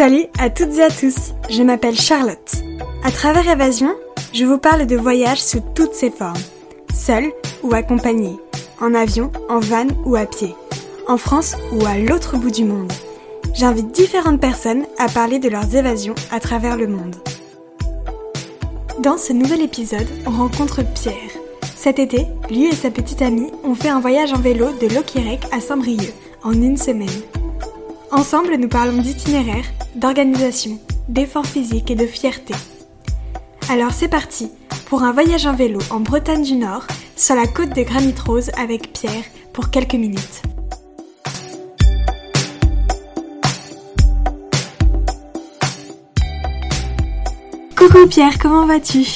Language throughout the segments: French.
Salut à toutes et à tous, je m'appelle Charlotte. À travers Évasion, je vous parle de voyages sous toutes ses formes. Seul ou accompagné, en avion, en van ou à pied, en France ou à l'autre bout du monde. J'invite différentes personnes à parler de leurs évasions à travers le monde. Dans ce nouvel épisode, on rencontre Pierre. Cet été, lui et sa petite amie ont fait un voyage en vélo de Lokirec à Saint-Brieuc en une semaine. Ensemble, nous parlons d'itinéraire, d'organisation, d'effort physique et de fierté. Alors c'est parti pour un voyage en vélo en Bretagne du Nord, sur la côte de Granit Rose avec Pierre pour quelques minutes. Coucou Pierre, comment vas-tu?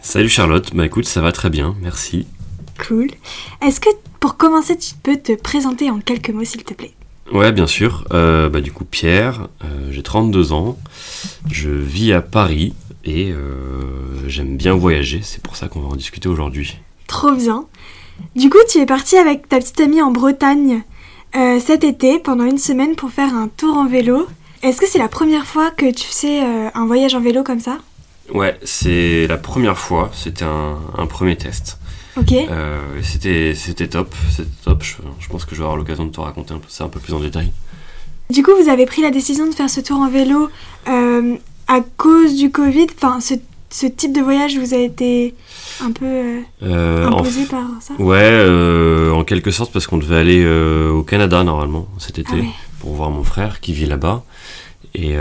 Salut Charlotte, bah écoute, ça va très bien, merci. Cool. Est-ce que pour commencer, tu peux te présenter en quelques mots s'il te plaît? Ouais, bien sûr. Euh, bah, du coup, Pierre, euh, j'ai 32 ans, je vis à Paris et euh, j'aime bien voyager, c'est pour ça qu'on va en discuter aujourd'hui. Trop bien. Du coup, tu es parti avec ta petite amie en Bretagne cet été pendant une semaine pour faire un tour en vélo. Est-ce que c'est la première fois que tu fais un voyage en vélo comme ça? Ouais, c'est la première fois, c'était un, un premier test. Ok. Euh, c'était, c'était top, c'était top. Je, je pense que je vais avoir l'occasion de te raconter un peu ça un peu plus en détail. Du coup, vous avez pris la décision de faire ce tour en vélo euh, à cause du Covid. Enfin, ce, ce type de voyage vous a été un peu euh, en imposé f- par ça? Ouais, en quelque sorte parce qu'on devait aller au Canada normalement cet été Ah ouais. pour voir mon frère qui vit là-bas. Et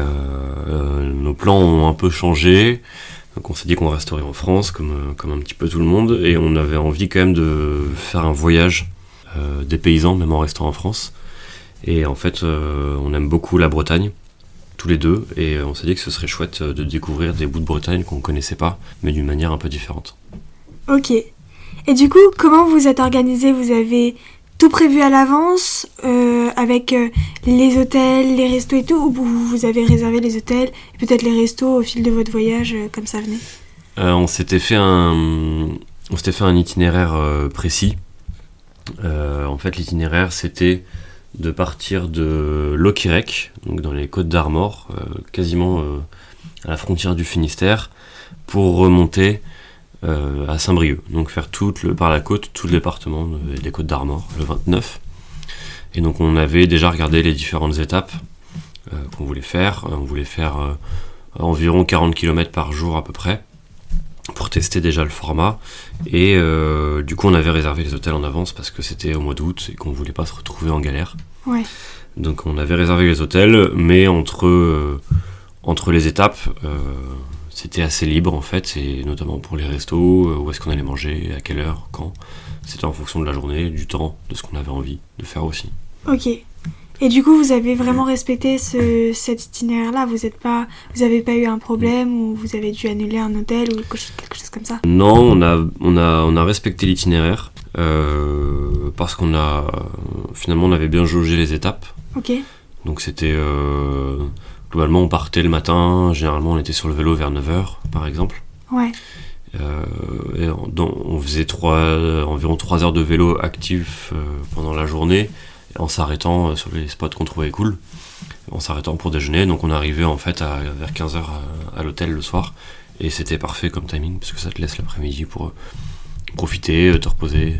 nos plans ont un peu changé. Donc on s'est dit qu'on resterait en France comme, euh, comme un petit peu tout le monde. Et on avait envie quand même de faire un voyage euh, des paysans, même en restant en France. Et en fait, euh, on aime beaucoup la Bretagne, tous les deux. Et on s'est dit que ce serait chouette de découvrir des bouts de Bretagne qu'on connaissait pas, mais d'une manière un peu différente. Ok. Et du coup, comment vous êtes organisé? Vous avez tout prévu à l'avance euh, avec euh, les hôtels, les restos et tout Ou vous, avez réservé les hôtels et peut-être les restos au fil de votre voyage euh, comme ça venait? On s'était fait un, on s'était fait un itinéraire précis. En fait, l'itinéraire c'était de partir de Lokirec, donc dans les Côtes d'Armor, quasiment à la frontière du Finistère, pour remonter euh, à Saint-Brieuc. Donc faire tout le, par la côte, tout le département de- des Côtes d'Armor, le 29. Et donc on avait déjà regardé les différentes étapes euh, qu'on voulait faire. Euh, On voulait faire euh, environ 40 km par jour à peu près pour tester déjà le format. Et euh, du coup, on avait réservé les hôtels en avance parce que c'était au mois d'août et qu'on voulait pas se retrouver en galère. Ouais. Donc, on avait réservé les hôtels, mais entre, euh, entre les étapes, euh, c'était assez libre en fait, et notamment pour les restos, euh, où est-ce qu'on allait manger, à quelle heure, quand. C'était en fonction de la journée, du temps, de ce qu'on avait envie de faire aussi. Ok. Et du coup, vous avez vraiment respecté ce, cet itinéraire-là? Vous êtes pas, vous avez pas eu un problème ou vous avez dû annuler un hôtel ou quelque chose, quelque chose comme ça? Non, on a, on a, on a respecté l'itinéraire euh, parce qu'on a finalement on avait bien jaugé les étapes. Ok. Donc c'était euh, globalement on partait le matin, généralement on était sur le vélo vers 9h par exemple. Ouais. Euh, et on, faisait trois, environ 3 heures de vélo actif euh, pendant la journée en s'arrêtant euh, sur les spots qu'on trouvait cool, en s'arrêtant pour déjeuner. Donc on arrivait en fait à, vers 15h à, à l'hôtel le soir et c'était parfait comme timing parce que ça te laisse l'après-midi pour euh, profiter, euh, te reposer,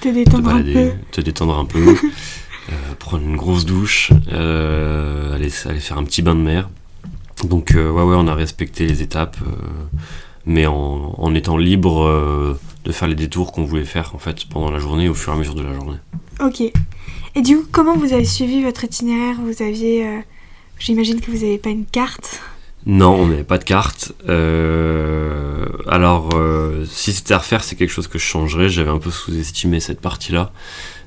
Te te détendre un peu. te détendre un peu, euh, prendre une grosse douche, euh, aller, aller faire un petit bain de mer. Donc euh, ouais ouais on a respecté les étapes, euh, mais en, en étant libre euh, de faire les détours qu'on voulait faire en fait pendant la journée au fur et à mesure de la journée. Ok. Et du coup, comment vous avez suivi votre itinéraire? Vous aviez, euh, j'imagine que vous n'avez pas une carte? Non, on n'avait pas de carte. Euh, alors, euh, si c'était à refaire, c'est quelque chose que je changerais. J'avais un peu sous-estimé cette partie-là.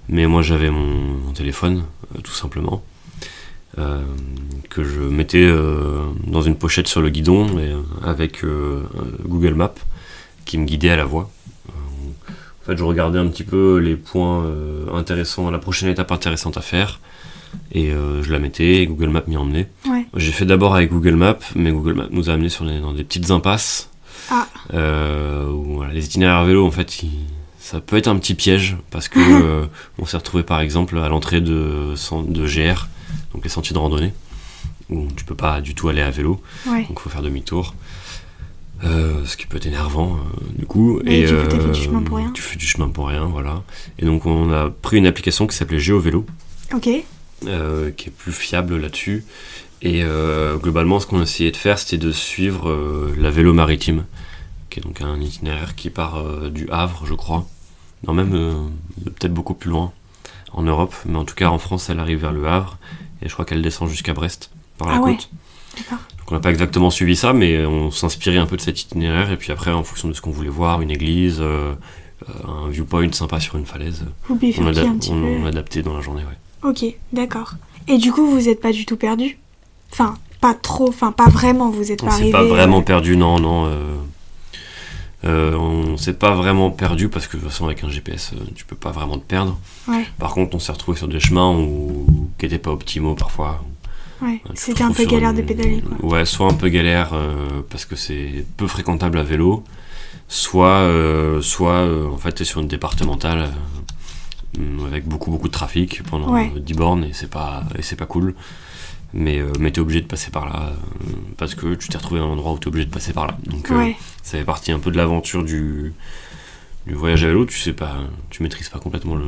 Mais moi, j'avais mon, mon téléphone, euh, tout simplement, euh, que je mettais euh, dans une pochette sur le guidon et, avec Google Maps qui me guidait à la voie. En fait, je regardais un petit peu les points intéressants, la prochaine étape intéressante à faire. Et je la mettais et Google Maps m'y emmenait. Ouais. J'ai fait d'abord avec Google Maps, mais Google Maps nous a amenés sur des, dans des petites impasses. Ah. Euh, où, voilà, les itinéraires à vélo, en fait, ils- ça peut être un petit piège parce que euh, on s'est retrouvé par exemple à l'entrée de, GR, donc les sentiers de randonnée. où tu peux pas du tout aller à vélo, Ouais. donc il faut faire demi-tour. Euh, ce qui peut être énervant du coup. Du coup, t'as fait du chemin pour rien. Tu fais du chemin pour rien, voilà. Et donc on a pris une application qui s'appelait GeoVélo, Ok. euh, qui est plus fiable là-dessus. Et euh, globalement, ce qu'on a essayé de faire, c'était de suivre euh, la vélo maritime, qui est donc un itinéraire qui part euh, du Havre, je crois. Non, même euh, peut-être beaucoup plus loin en Europe, mais en tout cas en France, elle arrive vers le Havre, et je crois qu'elle descend jusqu'à Brest par la Ah côte. Donc on n'a pas exactement suivi ça, mais on s'inspirait un peu de cet itinéraire, et puis après, en fonction de ce qu'on voulait voir, une église, euh, un viewpoint sympa sur une falaise, Vous on, bifurquez ada- un petit on- peu. on adaptait dans la journée, ouais. Ok, d'accord. Et du coup, vous êtes pas du tout perdu? Enfin, pas trop, enfin, pas vraiment, vous êtes On pas arrivé. pas vraiment euh, perdu, non, non. euh, euh, on s'est pas vraiment perdu parce que de toute façon avec un GPS euh, tu peux pas vraiment te perdre. Ouais, Par contre on s'est retrouvé sur des chemins où, qui étaient pas optimaux parfois. ouais. Tu te C'était un peu galère une- de pédaler, quoi. Ouais, soit un peu galère euh, parce que c'est peu fréquentable à vélo, soit, euh, soit euh, en fait t'es sur une départementale euh, avec beaucoup beaucoup de trafic pendant Ouais. euh, 10 bornes et c'est pas et c'est pas cool. Mais, euh, mais t'es obligé de passer par là euh, parce que tu t'es retrouvé à un endroit où t'es obligé de passer par là. Donc euh, Ouais, ça fait partie un peu de l'aventure du, du voyage à vélo. Tu sais pas, tu maîtrises pas complètement le,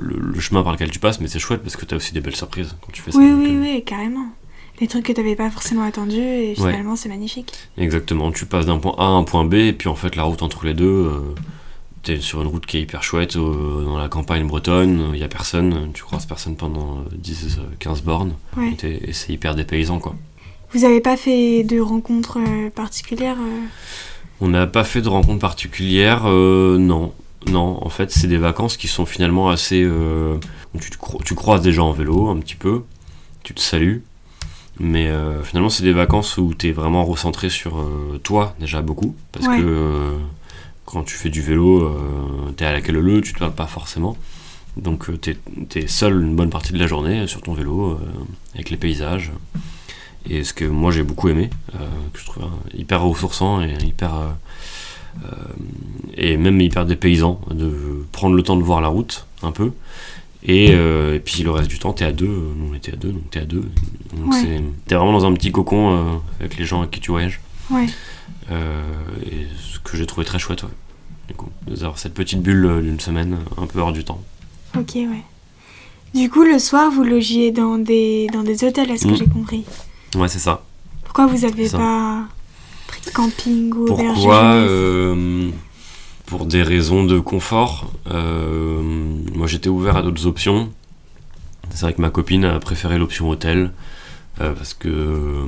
le- chemin par lequel tu passes, mais c'est chouette parce que t'as aussi des belles surprises quand tu fais ça. oui, oui, euh, oui, carrément. Des trucs que t'avais pas forcément attendus et Ouais. finalement c'est magnifique. Exactement, tu passes d'un point A à un point B, et puis en fait la route entre les deux, t'es sur une route qui est hyper chouette, euh, dans la campagne bretonne, il y a personne, tu croises personne pendant euh, 10-15 bornes, Ouais. et, c'est hyper dépaysant quoi. Vous avez pas fait de rencontres euh, particulières euh On n'a pas fait de rencontres particulières, euh, non. Non, en fait, c'est des vacances qui sont finalement assez. euh, tu, cro- tu croises des gens en vélo un petit peu, tu te salues, mais euh, finalement, c'est des vacances où tu es vraiment recentré sur euh, toi, déjà beaucoup, parce Ouais. que euh, quand tu fais du vélo, tu es à la queue leu, tu te parles pas forcément. Donc, tu es, seul une bonne partie de la journée sur ton vélo, euh, avec les paysages. Et ce que moi j'ai beaucoup aimé, euh, que je trouve euh, hyper ressourçant et hyper. euh, euh, et même hyper dépaysant, de prendre le temps de voir la route un peu. Et, euh, et puis le reste du temps, t'es à deux. Nous on était à deux, donc t'es à deux. Donc Ouais. c'est- t'es vraiment dans un petit cocon euh, avec les gens avec qui tu voyages. Ouais, Euh, et ce que j'ai trouvé très chouette, ouais. Du coup, d'avoir cette petite bulle euh, d'une semaine un peu hors du temps. ok, ouais. Du coup, le soir, vous logiez dans des, dans des hôtels, est-ce que Mm. j'ai compris? Ouais, c'est ça. Pourquoi vous avez pas pris de camping ou Pourquoi euh, Pour des raisons de confort. Euh, moi, j'étais ouvert à d'autres options. C'est vrai que ma copine a préféré l'option hôtel euh, parce que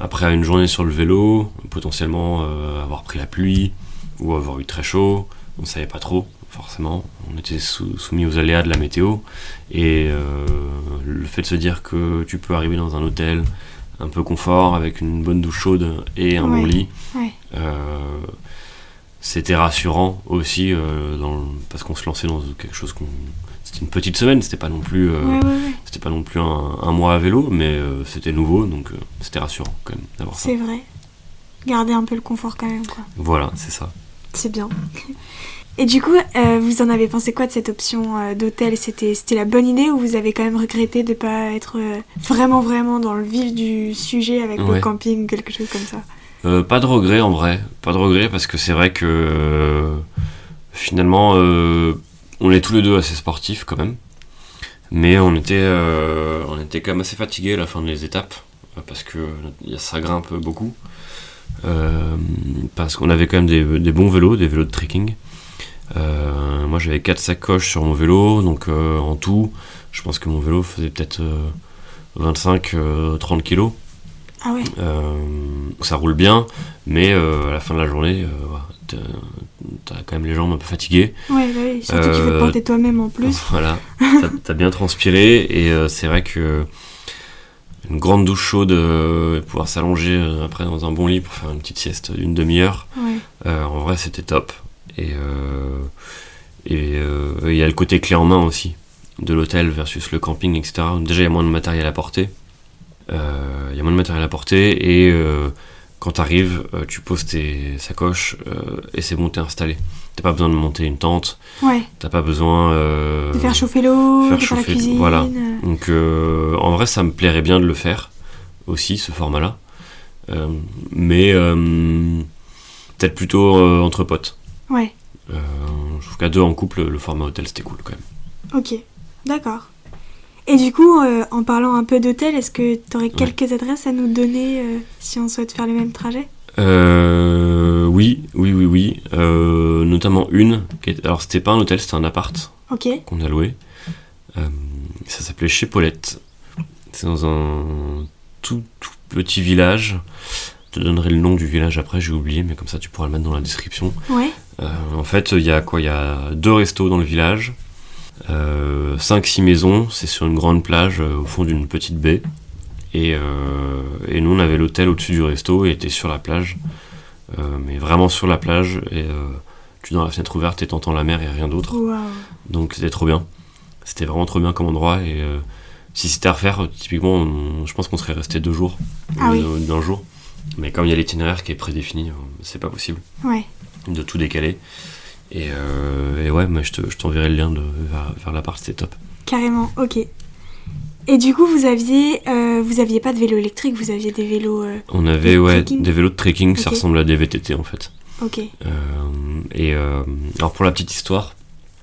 après une journée sur le vélo, potentiellement euh, avoir pris la pluie ou avoir eu très chaud, on savait pas trop forcément. On était sou- soumis aux aléas de la météo et euh, le fait de se dire que tu peux arriver dans un hôtel un peu confort avec une bonne douche chaude et un bon lit. Ouais. Euh, c'était rassurant aussi euh, dans le- parce qu'on se lançait dans quelque chose qu'on c'était une petite semaine c'était pas non plus euh, Ouais, ouais, ouais. c'était pas non plus un, un mois à vélo mais euh, c'était nouveau donc euh, c'était rassurant quand même d'avoir ça C'est vrai. Garder un peu le confort quand même, quoi. voilà c'est ça C'est bien. Et du coup, vous en avez pensé quoi de cette option d'hôtel? C'était c'était la bonne idée ou vous avez quand même regretté de pas être vraiment vraiment dans le vif du sujet avec le camping quelque chose comme ça? Pas de regret en vrai, pas de regret parce que c'est vrai que finalement on est tous les deux assez sportifs quand même, mais on était euh, on était quand même assez fatigués à la fin des étapes euh, parce que ça grimpe beaucoup, Euh, parce qu'on avait quand même des, des bons vélos, des vélos de trekking. Euh, moi j'avais quatre sacoches sur mon vélo, donc en tout, je pense que mon vélo faisait peut-être 25-30 kilos. Ah ouais ça roule bien, mais à la fin de la journée, t'as- t'as quand même les jambes un peu fatiguées. Ouais, oui, surtout qu'il faut Euh, porter toi-même en plus. Voilà, t'as- t'as bien transpiré et euh, c'est vrai que une grande douche chaude, euh, et pouvoir s'allonger euh, après dans un bon lit pour faire une petite sieste d'une demi-heure, Ouais, euh, en vrai c'était top. Et euh, et euh, il y a le côté clé en main aussi de l'hôtel versus le camping, etc. Déjà il y a moins de matériel à porter. Euh, Il y a moins de matériel à porter et euh, Quand tu arrives, tu poses tes sacoches et c'est bon, t'es installé. T'as pas besoin de monter une tente. Ouais. T'as pas besoin de faire chauffer l'eau, de faire la cuisine. Voilà. Donc en vrai, ça me plairait bien de le faire aussi, ce format-là. mais peut-être plutôt entre potes. Ouais. je trouve qu'à deux en couple, le format hôtel c'était cool quand même. Ok, d'accord. Et du coup, euh, en parlant un peu d'hôtel, est-ce que tu aurais quelques adresses à nous donner euh, si on souhaite faire le même trajet? Euh, Oui, oui, oui, oui. notamment une. Qui Alors, c'était pas un hôtel, c'était un appart qu'on a loué. ça s'appelait Chez Paulette. C'est dans un tout, tout petit village. Je te donnerai le nom du village après, j'ai oublié, mais comme ça tu pourras le mettre dans la description. Ouais. en fait, il y a quoi? Il y a deux restos dans le village 5-6 euh, maisons, c'est sur une grande plage euh, au fond d'une petite baie. Et, euh, et, nous, on avait l'hôtel au-dessus du resto et était sur la plage, mais vraiment sur la plage. Et tu dans la fenêtre ouverte et t'entends la mer et rien d'autre. Donc c'était trop bien. C'était vraiment trop bien comme endroit. Et si c'était à refaire, typiquement, je pense qu'on serait resté deux jours, ah d'un jour. Mais comme il y a l'itinéraire qui est prédéfini, c'est pas possible de tout décaler. Euh, et, ouais, moi je t'enverrai le lien de, vers, l'appart, c'était top. Carrément, ok. Et du coup, vous aviez, euh, vous aviez pas de vélo électrique, vous aviez des vélos. Euh, On avait ouais des vélos de trekking, ça ressemble à des VTT en fait. Ok. et alors pour la petite histoire,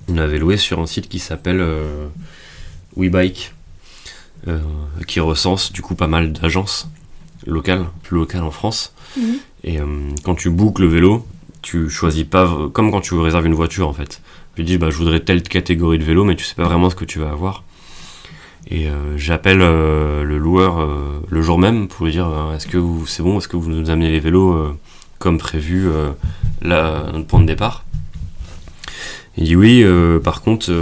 on avait loué sur un site qui s'appelle WeBike, qui recense du coup pas mal d'agences locales, plus locales en France. Mhm. Et quand tu bookes le vélo, tu choisis pas comme quand tu réserves une voiture en fait. Tu dis bah je voudrais telle catégorie de vélo mais tu sais pas vraiment ce que tu vas avoir. Et euh, j'appelle euh, le loueur euh, le jour même pour lui dire est-ce que c'est bon, est-ce que vous nous amenez les vélos comme prévu là notre point de départ? Il dit oui, par contre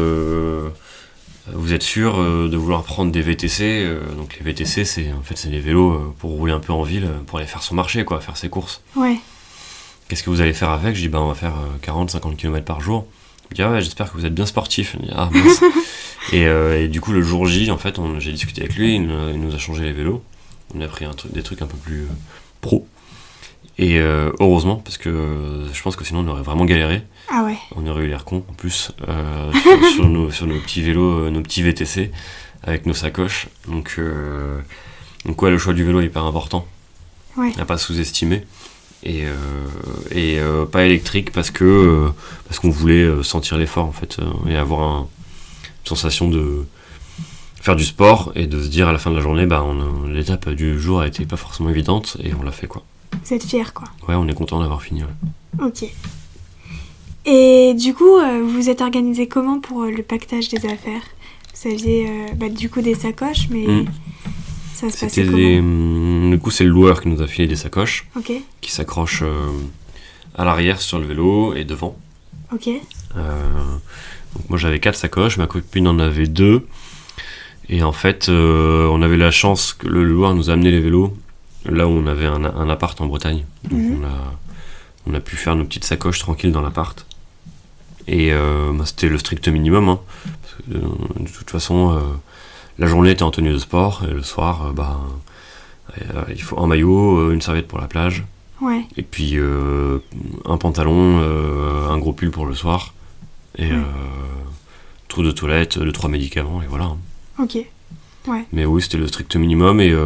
vous êtes sûr de vouloir prendre des VTC donc les VTC c'est en fait c'est des vélos pour rouler un peu en ville pour aller faire son marché quoi, faire ses courses. Ouais. Qu'est-ce que vous allez faire avec? Je dis, bah, on va faire 40-50 euh, km par jour. Il dit, ah ouais, j'espère que vous êtes bien sportif. ah, euh, et, du coup, le jour J, en fait, j'ai discuté avec lui, il, nous a changé les vélos. On a pris un truc, des trucs un peu plus euh, pro. Et heureusement, parce que je pense que sinon on aurait vraiment galéré. Ah ouais. On aurait eu l'air con en plus sur, nos, petits vélos, nos petits VTC, avec nos sacoches. Donc, donc ouais, le choix du vélo est hyper important. Ouais. À pas sous-estimer et, euh, et euh, pas électrique parce que euh, parce qu'on voulait sentir l'effort en fait et avoir une sensation de faire du sport et de se dire à la fin de la journée bah l'étape du jour a été pas forcément évidente et on l'a fait quoi. Vous êtes fier quoi. Ouais on est content d'avoir fini. Ok. Et du coup vous êtes organisé comment pour le pactage des affaires? Vous aviez bah, du coup des sacoches mais C'était Du coup, c'est le loueur qui nous a filé des sacoches qui s'accrochent euh, à l'arrière sur le vélo et devant. Ok. Euh, donc moi, j'avais quatre sacoches, ma copine en avait deux. Et en fait, euh, on avait la chance que le loueur nous a amené les vélos là où on avait un, appart en Bretagne. Donc mhm. on, a, on a pu faire nos petites sacoches tranquilles dans l'appart. Et bah, c'était le strict minimum. Hein, de toute façon, la journée était en tenue de sport et le soir, bah, il faut un maillot, euh, une serviette pour la plage. Ouais. Et puis un pantalon, un gros pull pour le soir. Et trou de toilette, deux trois médicaments et voilà. Hein. Ok. Ouais. Mais oui, c'était le strict minimum et,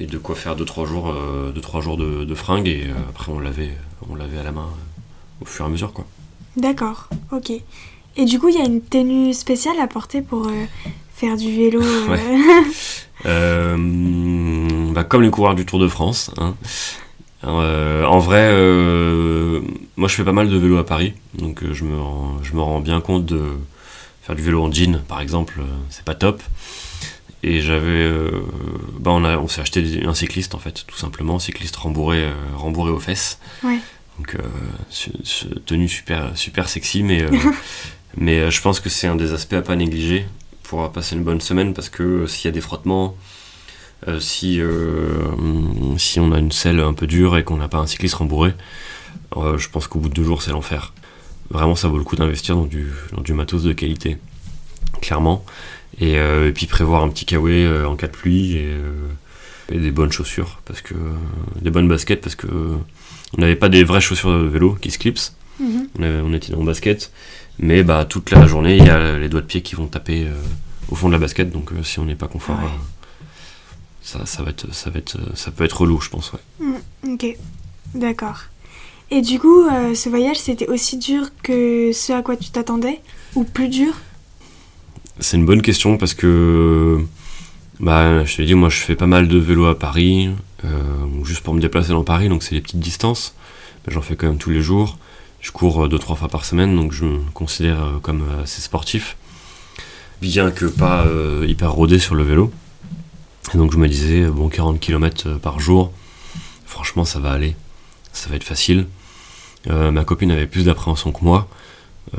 et de quoi faire 2-3 jours, deux, trois jours de, de fringues et après on l'avait, on l'avait à la main au fur et à mesure quoi. D'accord, ok. Et du coup, il y a une tenue spéciale à porter pour faire du vélo euh. Euh, bah, Comme les coureurs du Tour de France. Hein. Euh, en vrai, moi je fais pas mal de vélo à Paris, donc je, me rends, je me rends bien compte de faire du vélo en jean, par exemple, c'est pas top. Et j'avais, bah on, a, on s'est acheté un cycliste en fait, tout simplement, cycliste rembourré, rembourré aux fesses. Donc tenue super, super sexy, mais, mais je pense que c'est un des aspects à pas négliger pour passer une bonne semaine parce que euh, s'il y a des frottements, euh, si, euh, si on a une selle un peu dure et qu'on n'a pas un cycliste rembourré, je pense qu'au bout de deux jours, c'est l'enfer. Vraiment, ça vaut le coup d'investir dans du, dans du matos de qualité, clairement. Et, puis prévoir un petit kawaii en cas de pluie. Et, et des bonnes chaussures, parce que des bonnes baskets, parce que on n'avait pas des vraies chaussures de vélo qui se clipsent. Mhm. On, avait- on était en basket, mais bah toute la journée il y a les doigts de pied qui vont taper euh, au fond de la basket, donc euh, si on n'est pas confort, Ouais. euh, ça, ça va être, ça va être, ça peut être relou, je pense. Ouais. Ok, d'accord. Et du coup, euh, ce voyage, c'était aussi dur que ce à quoi tu t'attendais Ou plus dur? C'est une bonne question parce que, bah, je te l'ai dit, moi je fais pas mal de vélo à Paris, euh, juste pour me déplacer dans Paris, donc c'est des petites distances. Mais J'en fais quand même tous les jours. Je cours euh, deux trois fois par semaine, donc je me considère euh, comme euh, assez sportif, bien que pas hyper rodé sur le vélo. Et donc je me disais, bon, 40 km par jour, franchement ça va aller, ça va être facile. Ma copine avait plus d'appréhension que moi.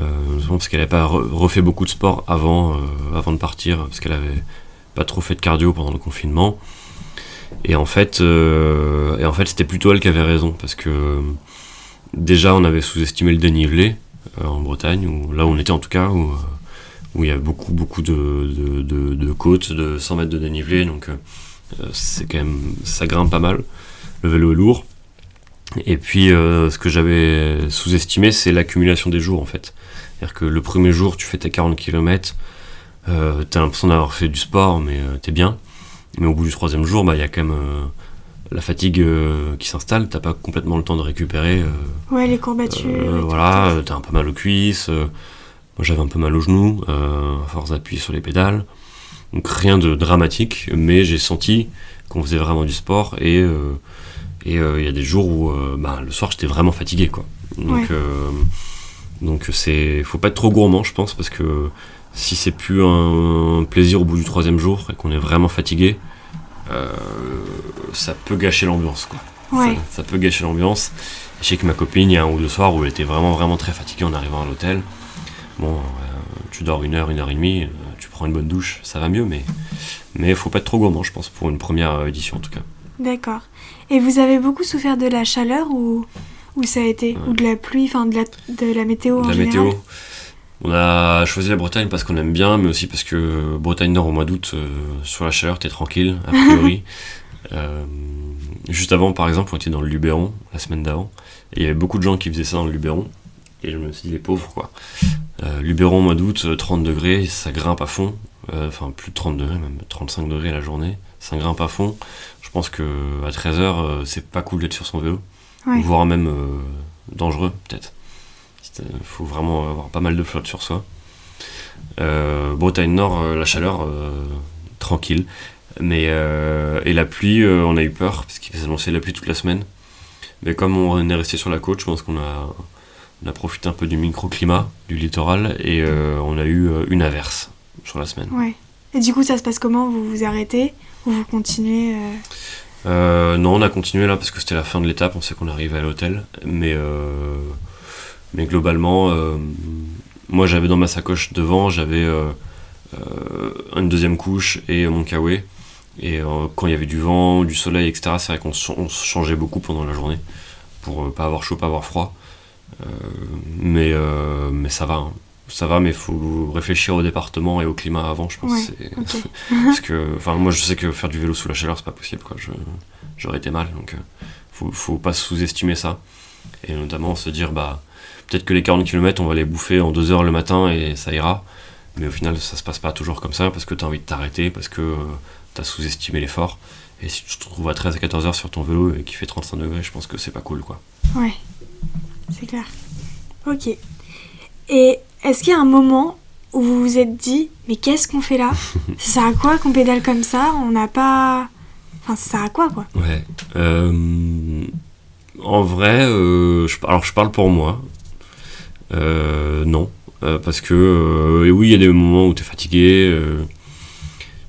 Euh, parce qu'elle n'avait pas re- refait beaucoup de sport avant, avant de partir, parce qu'elle avait pas trop fait de cardio pendant le confinement. Et en fait, et en fait c'était plutôt elle qui avait raison, parce que déjà on avait sous-estimé le dénivelé euh, en Bretagne, où, là où on était en tout cas, où, euh, où il y avait beaucoup, beaucoup de, de, de- côtes, de 100 mètres de dénivelé, donc euh, c'est quand même, ça grimpe pas mal. Le vélo est lourd. Et puis, euh, ce que j'avais sous-estimé, c'est l'accumulation des jours en fait. C'est-à-dire que le premier jour, tu fais tes 40 km, euh, t'as l'impression d'avoir fait du sport, mais euh, t'es bien. Mais au bout du troisième jour, bah, il y a quand même la fatigue euh, qui s'installe, t'as pas complètement le temps de récupérer. euh, Ouais, les courbatures. euh, voilà, t'as un peu mal aux cuisses. moi j'avais un peu mal aux genoux, à force d'appuyer sur les pédales. Donc rien de dramatique, mais j'ai senti qu'on faisait vraiment du sport et euh, et euh, il y a des jours où euh, bah, le soir j'étais vraiment fatigué quoi. Donc Ouais. donc c'est faut pas être trop gourmand je pense parce que si c'est plus un plaisir au bout du troisième jour et qu'on est vraiment fatigué, ça peut gâcher l'ambiance quoi. Ouais. Ça, ça peut gâcher l'ambiance. Je sais que ma copine, il y a un ou deux soirs où elle était vraiment, vraiment très fatiguée en arrivant à l'hôtel. Bon, euh, tu dors une heure, une heure et demie, euh, tu prends une bonne douche, ça va mieux, mais mais faut pas être trop gourmand, je pense, pour une première euh, édition en tout cas. D'accord. Et vous avez beaucoup souffert de la chaleur ou, ou ça a été Ou de la pluie, enfin de la, de la météo en la général? météo. On a choisi la Bretagne parce qu'on aime bien, mais aussi parce que Bretagne Nord au mois d'août, euh, sur la chaleur, t'es tranquille, a priori. Euh, juste avant, par exemple, on était dans le Luberon, la semaine d'avant, et il y avait beaucoup de gens qui faisaient ça dans le Luberon, et je me suis dit, les pauvres, quoi. Euh, Luberon, mois d'août, euh, 30 degrés, ça grimpe à fond, enfin plus de 30 degrés, même 35 degrés la journée, ça grimpe à fond. Je pense que à 13h, c'est pas cool d'être sur son vélo, Ouais. voire même dangereux, peut-être. Il faut vraiment avoir pas mal de flotte sur soi? Euh, Bretagne Nord, euh, la chaleur, euh, tranquille. Mais, et la pluie, on a eu peur, parce qu'il s'annonçait la pluie toute la semaine. Mais comme on est resté sur la côte, je pense qu'on a, on a profité un peu du microclimat du littoral et euh, on a eu euh, une averse sur la semaine. Ouais. Et du coup, ça se passe comment? Vous vous arrêtez? Ou vous continuez euh, non, on a continué là parce que c'était la fin de l'étape, on sait qu'on arrivait à l'hôtel. Mais, mais globalement, euh, moi j'avais dans ma sacoche devant, j'avais euh, euh, une deuxième couche et mon kawaii. Et euh, quand il y avait du vent, du soleil, etc., c'est vrai qu'on se changeait beaucoup pendant la journée pour euh, pas avoir chaud, pas avoir froid. Euh, mais, mais ça va, hein. ça va, mais il faut réfléchir au département et au climat avant, je pense. Ouais, parce que, enfin, moi je sais que faire du vélo sous la chaleur c'est pas possible, quoi. J'aurais été mal, donc faut, faut pas sous-estimer ça. Et notamment se dire, bah, peut-être que les 40 km on va les bouffer en 2 heures le matin et ça ira. Mais au final, ça se passe pas toujours comme ça parce que t'as envie de t'arrêter, parce que euh, t'as sous-estimé l'effort. Et si tu te trouves à 13 à 14 heures sur ton vélo et qu'il fait 35 degrés, je pense que c'est pas cool, quoi. Ouais. C'est clair. Ok. Et est-ce qu'il y a un moment où vous vous êtes dit, mais qu'est-ce qu'on fait là? Ça sert à quoi qu'on pédale comme ça? On n'a pas. Enfin, ça sert à quoi, quoi? Ouais. Euh, en vrai, euh, alors je parle pour moi. Euh, non. Euh, parce que, euh, et oui, il y a des moments où tu es fatigué.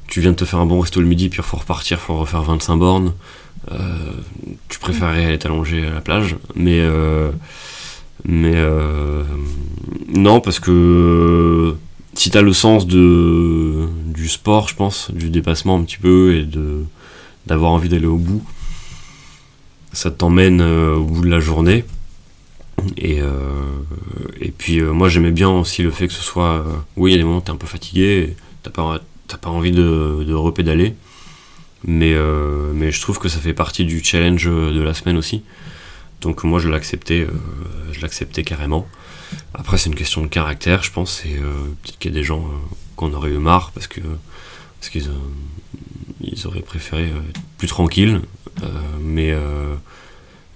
tu viens de te faire un bon resto le midi, puis il faut repartir, faut refaire 25 bornes. tu préférerais aller t'allonger à la plage. Mais, euh, mais euh, non, parce que si tu as le sens de, du sport, je pense, du dépassement un petit peu et de d'avoir envie d'aller au bout. Ça t'emmène au bout de la journée. Et, euh, et puis euh, moi j'aimais bien aussi le fait que ce soit... euh, oui, il y a des moments où t'es un peu fatigué, t'as pas, pas envie de, de repédaler. Mais, mais je trouve que ça fait partie du challenge de la semaine aussi. Donc moi je l'acceptais, je l'acceptais carrément. Après c'est une question de caractère, je pense. Et peut-être qu'il y a des gens qu'on aurait eu marre parce que parce qu'ils ils auraient préféré être plus tranquille. mais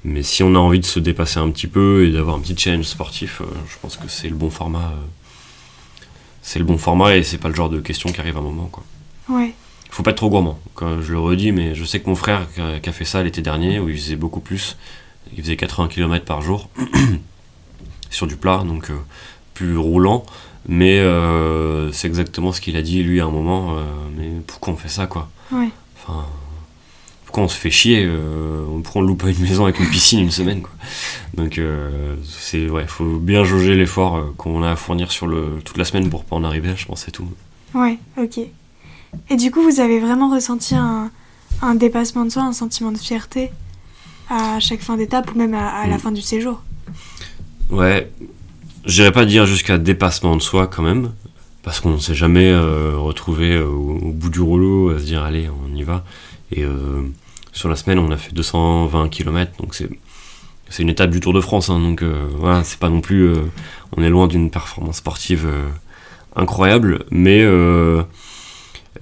mais si on a envie de se dépasser un petit peu et d'avoir un petit challenge sportif, je pense que c'est le bon format c'est le bon format et c'est pas le genre de question qui arrive à un moment. Quoi. Ouais. Faut pas être trop gourmand, quand je le redis, mais je sais que mon frère qui a fait ça l'été dernier, où il faisait beaucoup plus, il faisait 80 km par jour sur du plat, donc euh, plus roulant, mais euh, c'est exactement ce qu'il a dit lui à un moment, euh, mais pourquoi on fait ça quoi? Ouais. Enfin, pourquoi on se fait chier euh, On prend loupe à une maison avec une piscine une semaine quoi. Donc euh, c'est ouais, faut bien jauger l'effort euh, qu'on a à fournir sur le toute la semaine pour pas en arriver. Je pense c'est tout. Ouais, ok. Et du coup, vous avez vraiment ressenti un, un dépassement de soi, un sentiment de fierté à chaque fin d'étape ou même à, à la Mm. fin du séjour? Ouais, j'irais pas dire jusqu'à dépassement de soi quand même, parce qu'on ne s'est jamais euh, retrouvé au, au bout du rouleau à se dire allez on y va. Et euh, sur la semaine on a fait 220 km, donc c'est c'est une étape du Tour de France, hein, donc euh, voilà c'est pas non plus euh, on est loin d'une performance sportive euh, incroyable, mais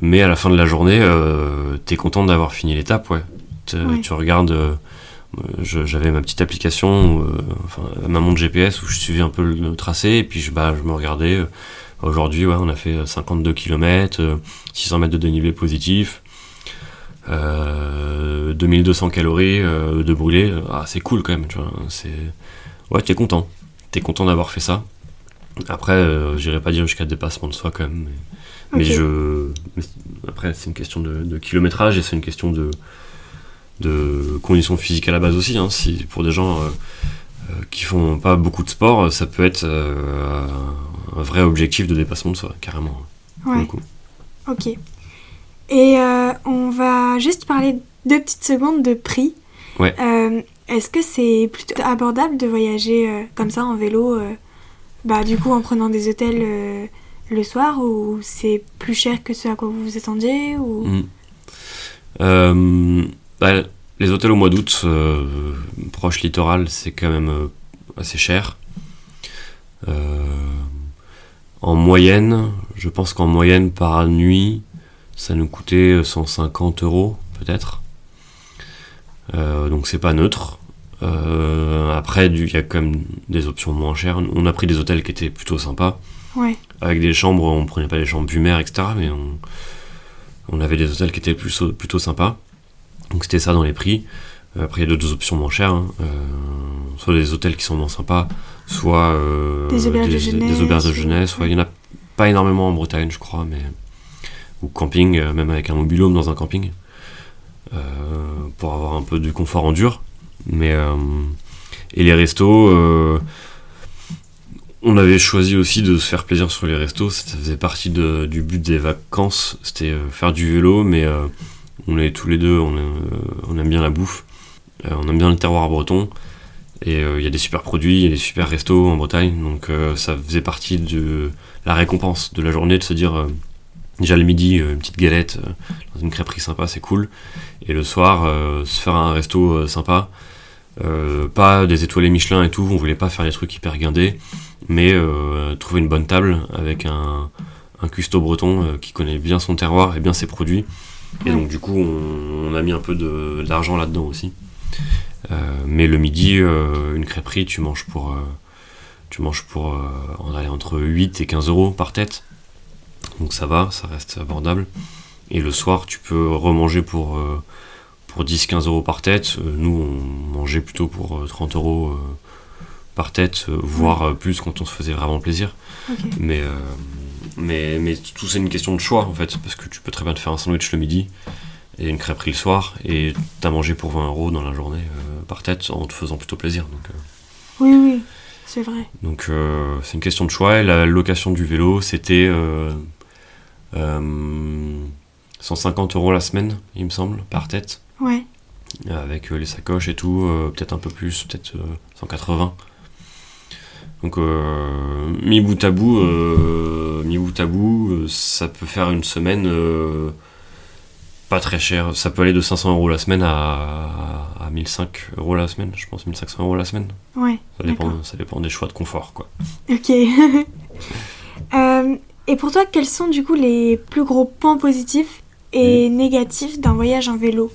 mais à la fin de la journée t'es content d'avoir fini l'étape, ouais. Te- Ouais. Tu regardes j'avais ma petite application, enfin ma montre GPS où je suivais un peu le tracé et puis je, bah, je me regardais. Aujourd'hui, ouais, on a fait 52 km, 600 mètres de dénivelé positif, euh, 2200 calories euh, de brûlé. Ah, c'est cool quand même, tu vois. C'est ouais, t'es content, t'es content d'avoir fait ça. Après, euh, j'irai pas dire jusqu'à dépassement de soi quand même, mais, je. mais après, c'est une question de, de kilométrage et c'est une question de de conditions physiques à la base aussi. hein. Si pour des gens euh, euh, qui font pas beaucoup de sport, ça peut être euh, un vrai objectif de dépassement de soi, carrément. Ouais, coup. ok. Et euh, on va juste parler deux petites secondes de prix. Ouais. Euh, Est-ce que c'est plutôt abordable de voyager euh, comme ça en vélo, bah, du coup en prenant des hôtels le soir, ou c'est plus cher que ce à quoi vous vous attendiez ou... Mm. Bah, les hôtels au mois d'août, proche littoral, c'est quand même assez cher. En moyenne, je pense qu'en moyenne par nuit, ça nous coûtait 150 euros peut-être. Euh, donc c'est pas neutre. Euh, après, il y a quand même des options moins chères. On a pris des hôtels qui étaient plutôt sympas Ouais, avec des chambres, on prenait pas les chambres mer, etc. Mais on, on avait des hôtels qui étaient plus, plutôt sympas. Donc c'était ça dans les prix. Euh, Après, il y a d'autres options moins chères. hein. Euh, soit des hôtels qui sont moins sympas, soit euh, Des auberges de jeunesse, des auberges de ou- jeunesse. Ouais, il y en a pas énormément en Bretagne, je crois, mais camping, euh, même avec un mobilhome dans un camping, euh, pour avoir un peu de confort en dur. Mais euh, et les restos. on avait choisi aussi de se faire plaisir sur les restos, ça faisait partie de- du but des vacances, c'était faire du vélo, mais on est tous les deux, on, aime, on aime bien la bouffe, on aime bien le terroir breton, et il y a des super produits, il y a des super restos en Bretagne, donc ça faisait partie de la récompense de la journée de se dire, déjà le midi, euh, une petite galette euh, dans une crêperie sympa, c'est cool, et le soir, euh, se faire un resto sympa, pas des étoilés Michelin et tout, on voulait pas faire des trucs hyper guindés, mais trouver une bonne table avec un, un cuistot breton qui connaît bien son terroir et bien ses produits. Et donc du coup, on, on a mis un peu de- d'argent là-dedans aussi. Euh, mais le midi, euh, une crêperie, tu manges pour, euh, tu manges pour en aller entre 8 et 15 euros par tête. Donc ça va, ça reste abordable. Et le soir, tu peux remanger pour, euh, pour 10-15 euros par tête. Euh, nous, on mangeait plutôt pour euh, 30 euros euh, par tête, voire plus quand on se faisait vraiment plaisir. Mais, mais, mais tout c'est une question de choix en fait, parce que tu peux très bien te faire un sandwich le midi et une crêperie le soir, et t'as mangé pour 20 euros dans la journée euh, par tête en te faisant plutôt plaisir. Donc, euh, Oui, oui, c'est vrai. donc euh, c'est une question de choix. Et la location du vélo, c'était 150 euros la semaine, il me semble, par tête, Ouais, euh, avec euh, les sacoches et tout, euh, peut-être un peu plus, peut-être euh, 180. Donc euh, mi bout à bout, euh, mi bout à bout, euh, ça peut faire une semaine euh, pas très cher. Ça peut aller de 500 euros la semaine à, à 1005 euros la semaine, je pense 1500 euros la semaine. Ouais. Ça dépend, ça dépend des choix de confort, quoi. Ok. Et pour toi, quels sont du coup les plus gros points positifs et négatifs d'un voyage en vélo?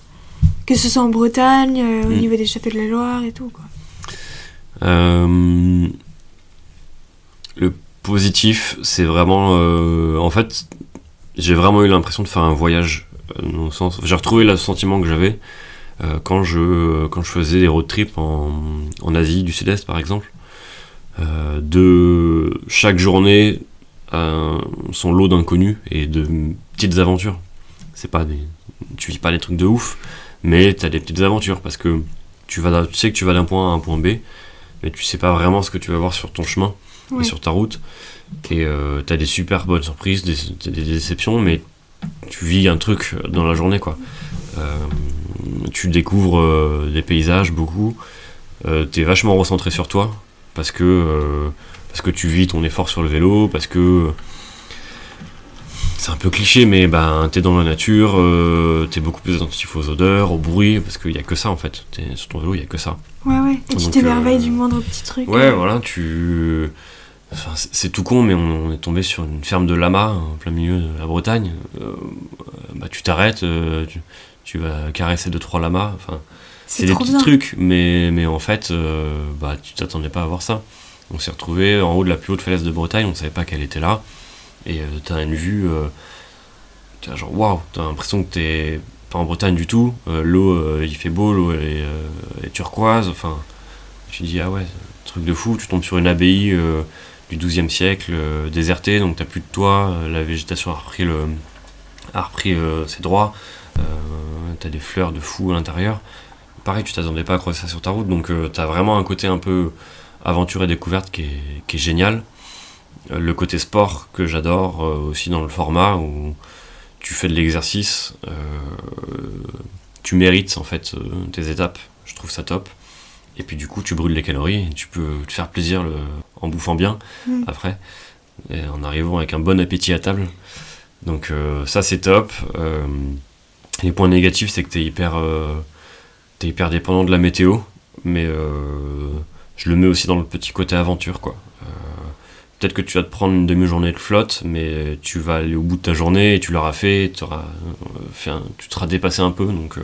Que ce soit en Bretagne, euh, au Mm. niveau des châteaux de la Loire et tout, quoi. Euh, le positif, c'est vraiment. euh, en fait, j'ai vraiment eu l'impression de faire un voyage. dans le sens, j'ai retrouvé le sentiment que j'avais quand, je, quand je faisais des road trips en, en Asie du Sud-Est, par exemple. De chaque journée, son lot d'inconnus et de petites aventures. C'est pas des, tu vis pas des trucs de ouf, mais t'as des petites aventures parce que tu vas, tu sais que tu vas d'un point A à un point B, mais tu sais pas vraiment ce que tu vas voir sur ton chemin et sur ta route. Et euh, t'as des super bonnes surprises, des, déceptions, mais tu vis un truc dans la journée, quoi. Euh, tu découvres euh, des paysages beaucoup. Euh, T'es vachement recentré sur toi parce que euh, parce que tu vis ton effort sur le vélo, parce que c'est un peu cliché, mais ben t'es dans la nature, euh, t'es beaucoup plus attentif aux odeurs, au bruit, parce qu'il y a que ça en fait. T'es sur ton vélo, il y a que ça. Ouais, ouais. Et tu t'émerveilles euh, du moindre petit truc. Ouais, euh. voilà, tu. Enfin, c'est c'est tout con, mais on, on est tombé sur une ferme de lamas en plein milieu de la Bretagne. Euh, bah, tu t'arrêtes, tu, tu vas caresser deux trois lamas. Enfin, c'est des petits bien. trucs, mais, mais en fait, bah, tu t'attendais pas à voir ça. On s'est retrouvé en haut de la plus haute falaise de Bretagne, on savait pas qu'elle était là. Et euh, t'as une vue. Euh, t'as genre, waouh, t'as l'impression que t'es pas en Bretagne du tout. Euh, l'eau, il fait beau, l'eau elle est, turquoise. Enfin, tu dis, ah ouais, truc de fou. Tu tombes sur une abbaye du XIIe siècle, désertée, donc t'as plus de toit. la végétation a repris, le, a repris ses droits. T'as des fleurs de fou à l'intérieur. Pareil, tu t'attendais pas à croiser ça sur ta route, donc t'as vraiment un côté un peu aventure et découverte qui est, qui est génial. Le côté sport que j'adore euh, aussi dans le format où tu fais de l'exercice, euh, tu mérites en fait euh, tes étapes, je trouve ça top. Et puis du coup tu brûles les calories, tu peux te faire plaisir le- en bouffant bien Mm. après, et en arrivant avec un bon appétit à table. Donc euh, ça c'est top. Euh, les points négatifs c'est que t'es hyper, euh, t'es hyper dépendant de la météo, mais je le mets aussi dans le petit côté aventure quoi. Euh, Peut-être que tu vas te prendre une demi-journée de flotte, mais tu vas aller au bout de ta journée et tu l'auras fait, tu auras fait un- tu te seras dépassé un peu, donc euh,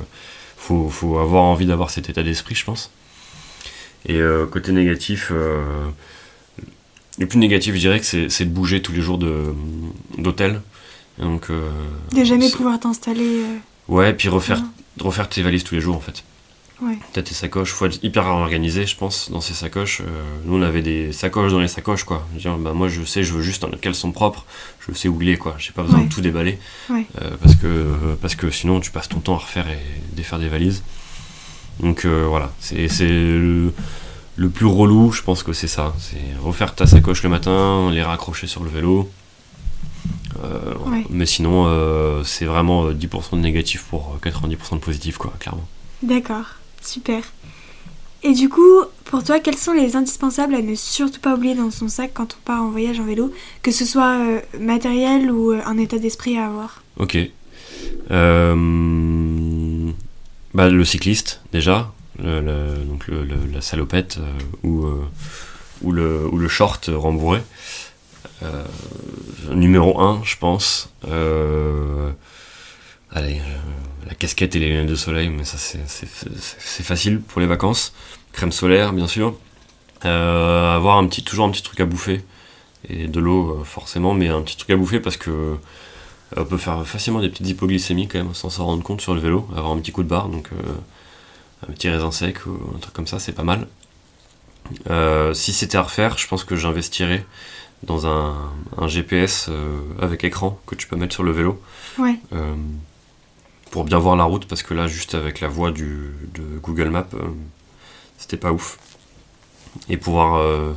faut, faut avoir envie d'avoir cet état d'esprit, je pense. Et euh, côté négatif, euh, le plus négatif, je dirais que c'est de bouger tous les jours d'hôtel. Donc, euh, De jamais pouvoir t'installer. euh, Ouais, puis refaire, refaire tes valises tous les jours en fait. Ouais. T'as tes sacoches, faut être hyper organisé, je pense, dans ces sacoches. Euh, nous, on avait des sacoches dans les sacoches, quoi. Je veux dire, bah, moi, je sais, je veux juste qu'elles sont propres, je sais où il est, quoi. J'ai pas besoin Ouais. de tout déballer. Ouais. Euh, parce, que, parce que sinon, tu passes ton temps à refaire et défaire des valises. Donc euh, voilà, c'est le, le plus relou, je pense que c'est ça. C'est refaire ta sacoche le matin, les raccrocher sur le vélo. Mais sinon, c'est vraiment euh, 10% de négatif pour euh, 90% de positif, quoi, clairement. D'accord, super. Et du coup, pour toi, quels sont les indispensables à ne surtout pas oublier dans son sac quand on part en voyage en vélo, que ce soit euh, matériel ou euh, un état d'esprit à avoir? Ok. Euh, bah, le cycliste, déjà. Le- donc la salopette ou, ou, le, ou le short rembourré. Numéro 1, je pense. Allez, euh, la casquette et les lunettes de soleil, mais ça c'est- facile pour les vacances. Crème solaire, bien sûr. Euh, avoir un petit, toujours un petit truc à bouffer. Et de l'eau, euh, forcément, mais un petit truc à bouffer parce que on peut faire facilement des petites hypoglycémies quand même sans s'en rendre compte sur le vélo, avoir un petit coup de barre, donc euh, un petit raisin sec ou un truc comme ça, c'est pas mal. Euh, si c'était à refaire, je pense que j'investirais dans un, un GPS euh, avec écran que tu peux mettre sur le vélo Ouais, pour bien voir la route parce que là, juste avec la voie du, de Google Maps, euh, c'était pas ouf. Et pouvoir euh,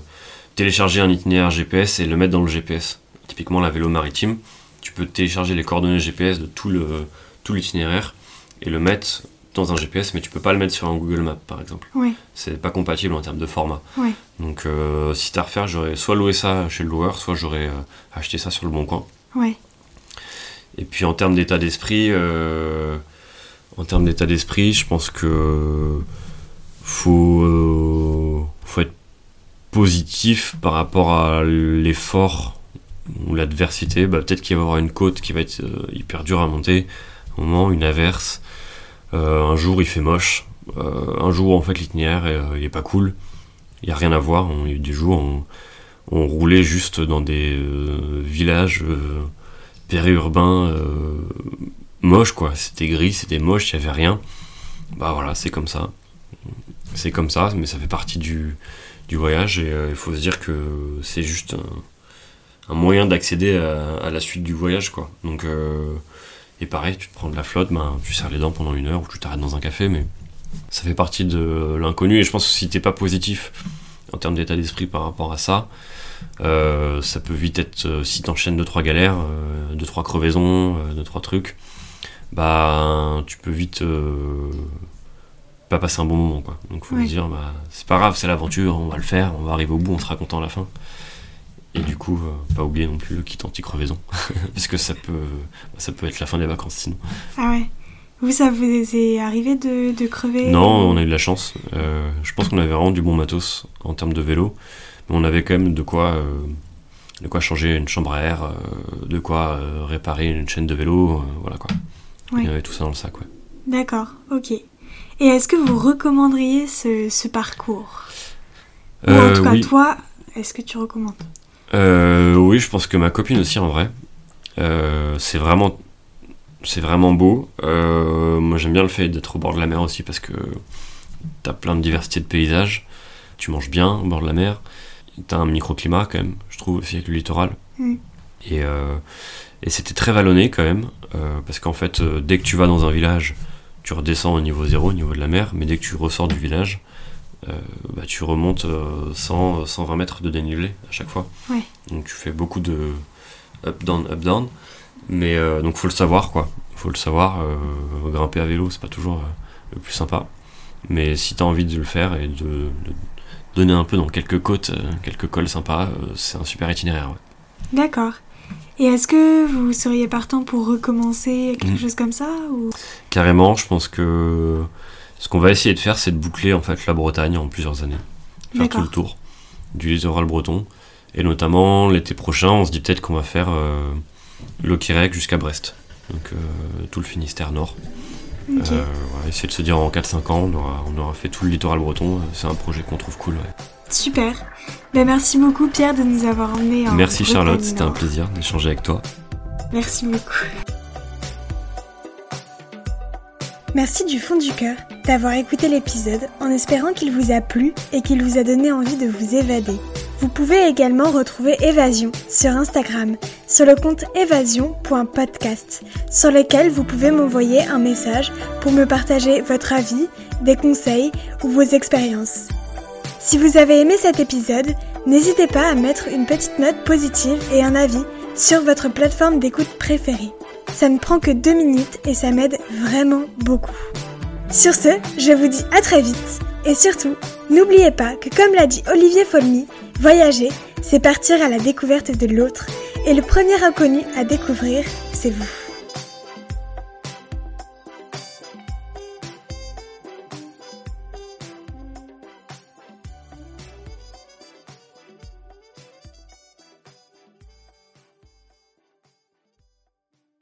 télécharger un itinéraire GPS et le mettre dans le GPS. Typiquement, la vélo maritime, tu peux télécharger les coordonnées GPS de tout le tout l'itinéraire et le mettre dans un GPS, mais tu peux pas le mettre sur un Google Maps par exemple. C'est pas compatible en termes de format. Donc, euh, si t'as à refaire, j'aurais soit loué ça chez le loueur, soit j'aurais euh, acheté ça sur le bon coin. Et puis en termes d'état d'esprit, en termes d'état d'esprit, je pense que faut, faut être positif par rapport à l'effort ou l'adversité. Bah, Peut-être qu'il va y avoir une côte qui va être hyper dure à monter, au moment, une averse. un jour il fait moche, un jour en fait l'itinéraire il est pas cool il n'y a rien à voir. Des jours, on, roulait juste dans des euh, villages euh, périurbains euh, moches, quoi. C'était gris, c'était moche, il n'y avait rien. Bah voilà, c'est comme ça. C'est comme ça, mais ça fait partie du, du voyage et il faut se dire que c'est juste un, moyen d'accéder à, la suite du voyage, quoi. Donc, et pareil, tu te prends de la flotte, ben, tu serres les dents pendant une heure ou tu t'arrêtes dans un café, mais ça fait partie de l'inconnu. Et je pense que si t'es pas positif en termes d'état d'esprit par rapport à ça, euh, ça peut vite être, euh, si t'enchaînes 2-3 galères, 2-3 euh, crevaisons, 2-3 trucs, bah tu peux vite pas passer un bon moment. Quoi. Donc faut se dire, bah, c'est pas grave, c'est l'aventure, on va le faire, on va arriver au bout, on sera content à la fin. Et du coup, pas oublier non plus le kit anti-crevaison, parce que ça peut, ça peut être la fin des vacances sinon. Ah ouais vous, ça vous est arrivé de, crever? Non, on a eu de la chance. Euh, je pense qu'on avait vraiment du bon matos en termes de vélo. On avait quand même de quoi, euh, de quoi changer une chambre à air, euh, de quoi réparer une chaîne de vélo. voilà quoi. Il y avait tout ça dans le sac, ouais. D'accord, ok. Et est-ce que vous recommanderiez ce, parcours? Ou en tout cas, toi, est-ce que tu recommandes? Oui, je pense que ma copine aussi, en vrai. c'est vraiment c'est vraiment beau. Euh, moi j'aime bien le fait d'être au bord de la mer aussi parce que t'as plein de diversité de paysages. Tu manges bien au bord de la mer. T'as un microclimat quand même, je trouve aussi avec le littoral. Mm. Et, euh, et c'était très vallonné quand même euh, parce qu'en fait dès que tu vas dans un village, tu redescends au niveau zéro, au niveau de la mer, mais dès que tu ressors du village, bah, tu remontes 100, 120 mètres de dénivelé à chaque fois. Donc tu fais beaucoup de up down up down. Mais euh, donc faut le savoir quoi. Faut le savoir. Euh, grimper à vélo, c'est pas toujours euh, le plus sympa. Mais si t'as envie de le faire et de, donner un peu dans quelques côtes, quelques cols sympas, c'est un super itinéraire. D'accord. Et est-ce que vous seriez partant pour recommencer quelque mm. chose comme ça ou... Carrément, je pense que ce qu'on va essayer de faire, c'est de boucler en fait la Bretagne en plusieurs années. Faire tout le tour du littoral breton. Et notamment l'été prochain, on se dit peut-être qu'on va faire Lokirec jusqu'à Brest. Donc euh, tout le Finistère Nord. Euh, essayer de se dire en 4-5 ans, on aura, fait tout le littoral breton. C'est un projet qu'on trouve cool. Super. Ben, merci beaucoup Pierre de nous avoir emmenés en Merci Charlotte, c'était un plaisir d'échanger avec toi. Merci beaucoup. Merci du fond du cœur d'avoir écouté l'épisode en espérant qu'il vous a plu et qu'il vous a donné envie de vous évader. Vous pouvez également retrouver Évasion sur Instagram, sur le compte évasion.podcast, sur lequel vous pouvez m'envoyer un message pour me partager votre avis, des conseils ou vos expériences. Si vous avez aimé cet épisode, n'hésitez pas à mettre une petite note positive et un avis sur votre plateforme d'écoute préférée. Ça ne prend que deux minutes et ça m'aide vraiment beaucoup. Sur ce, je vous dis à très vite et surtout, n'oubliez pas que comme l'a dit Olivier Folmy, Voyager, c'est partir à la découverte de l'autre, et le premier inconnu à découvrir, c'est vous.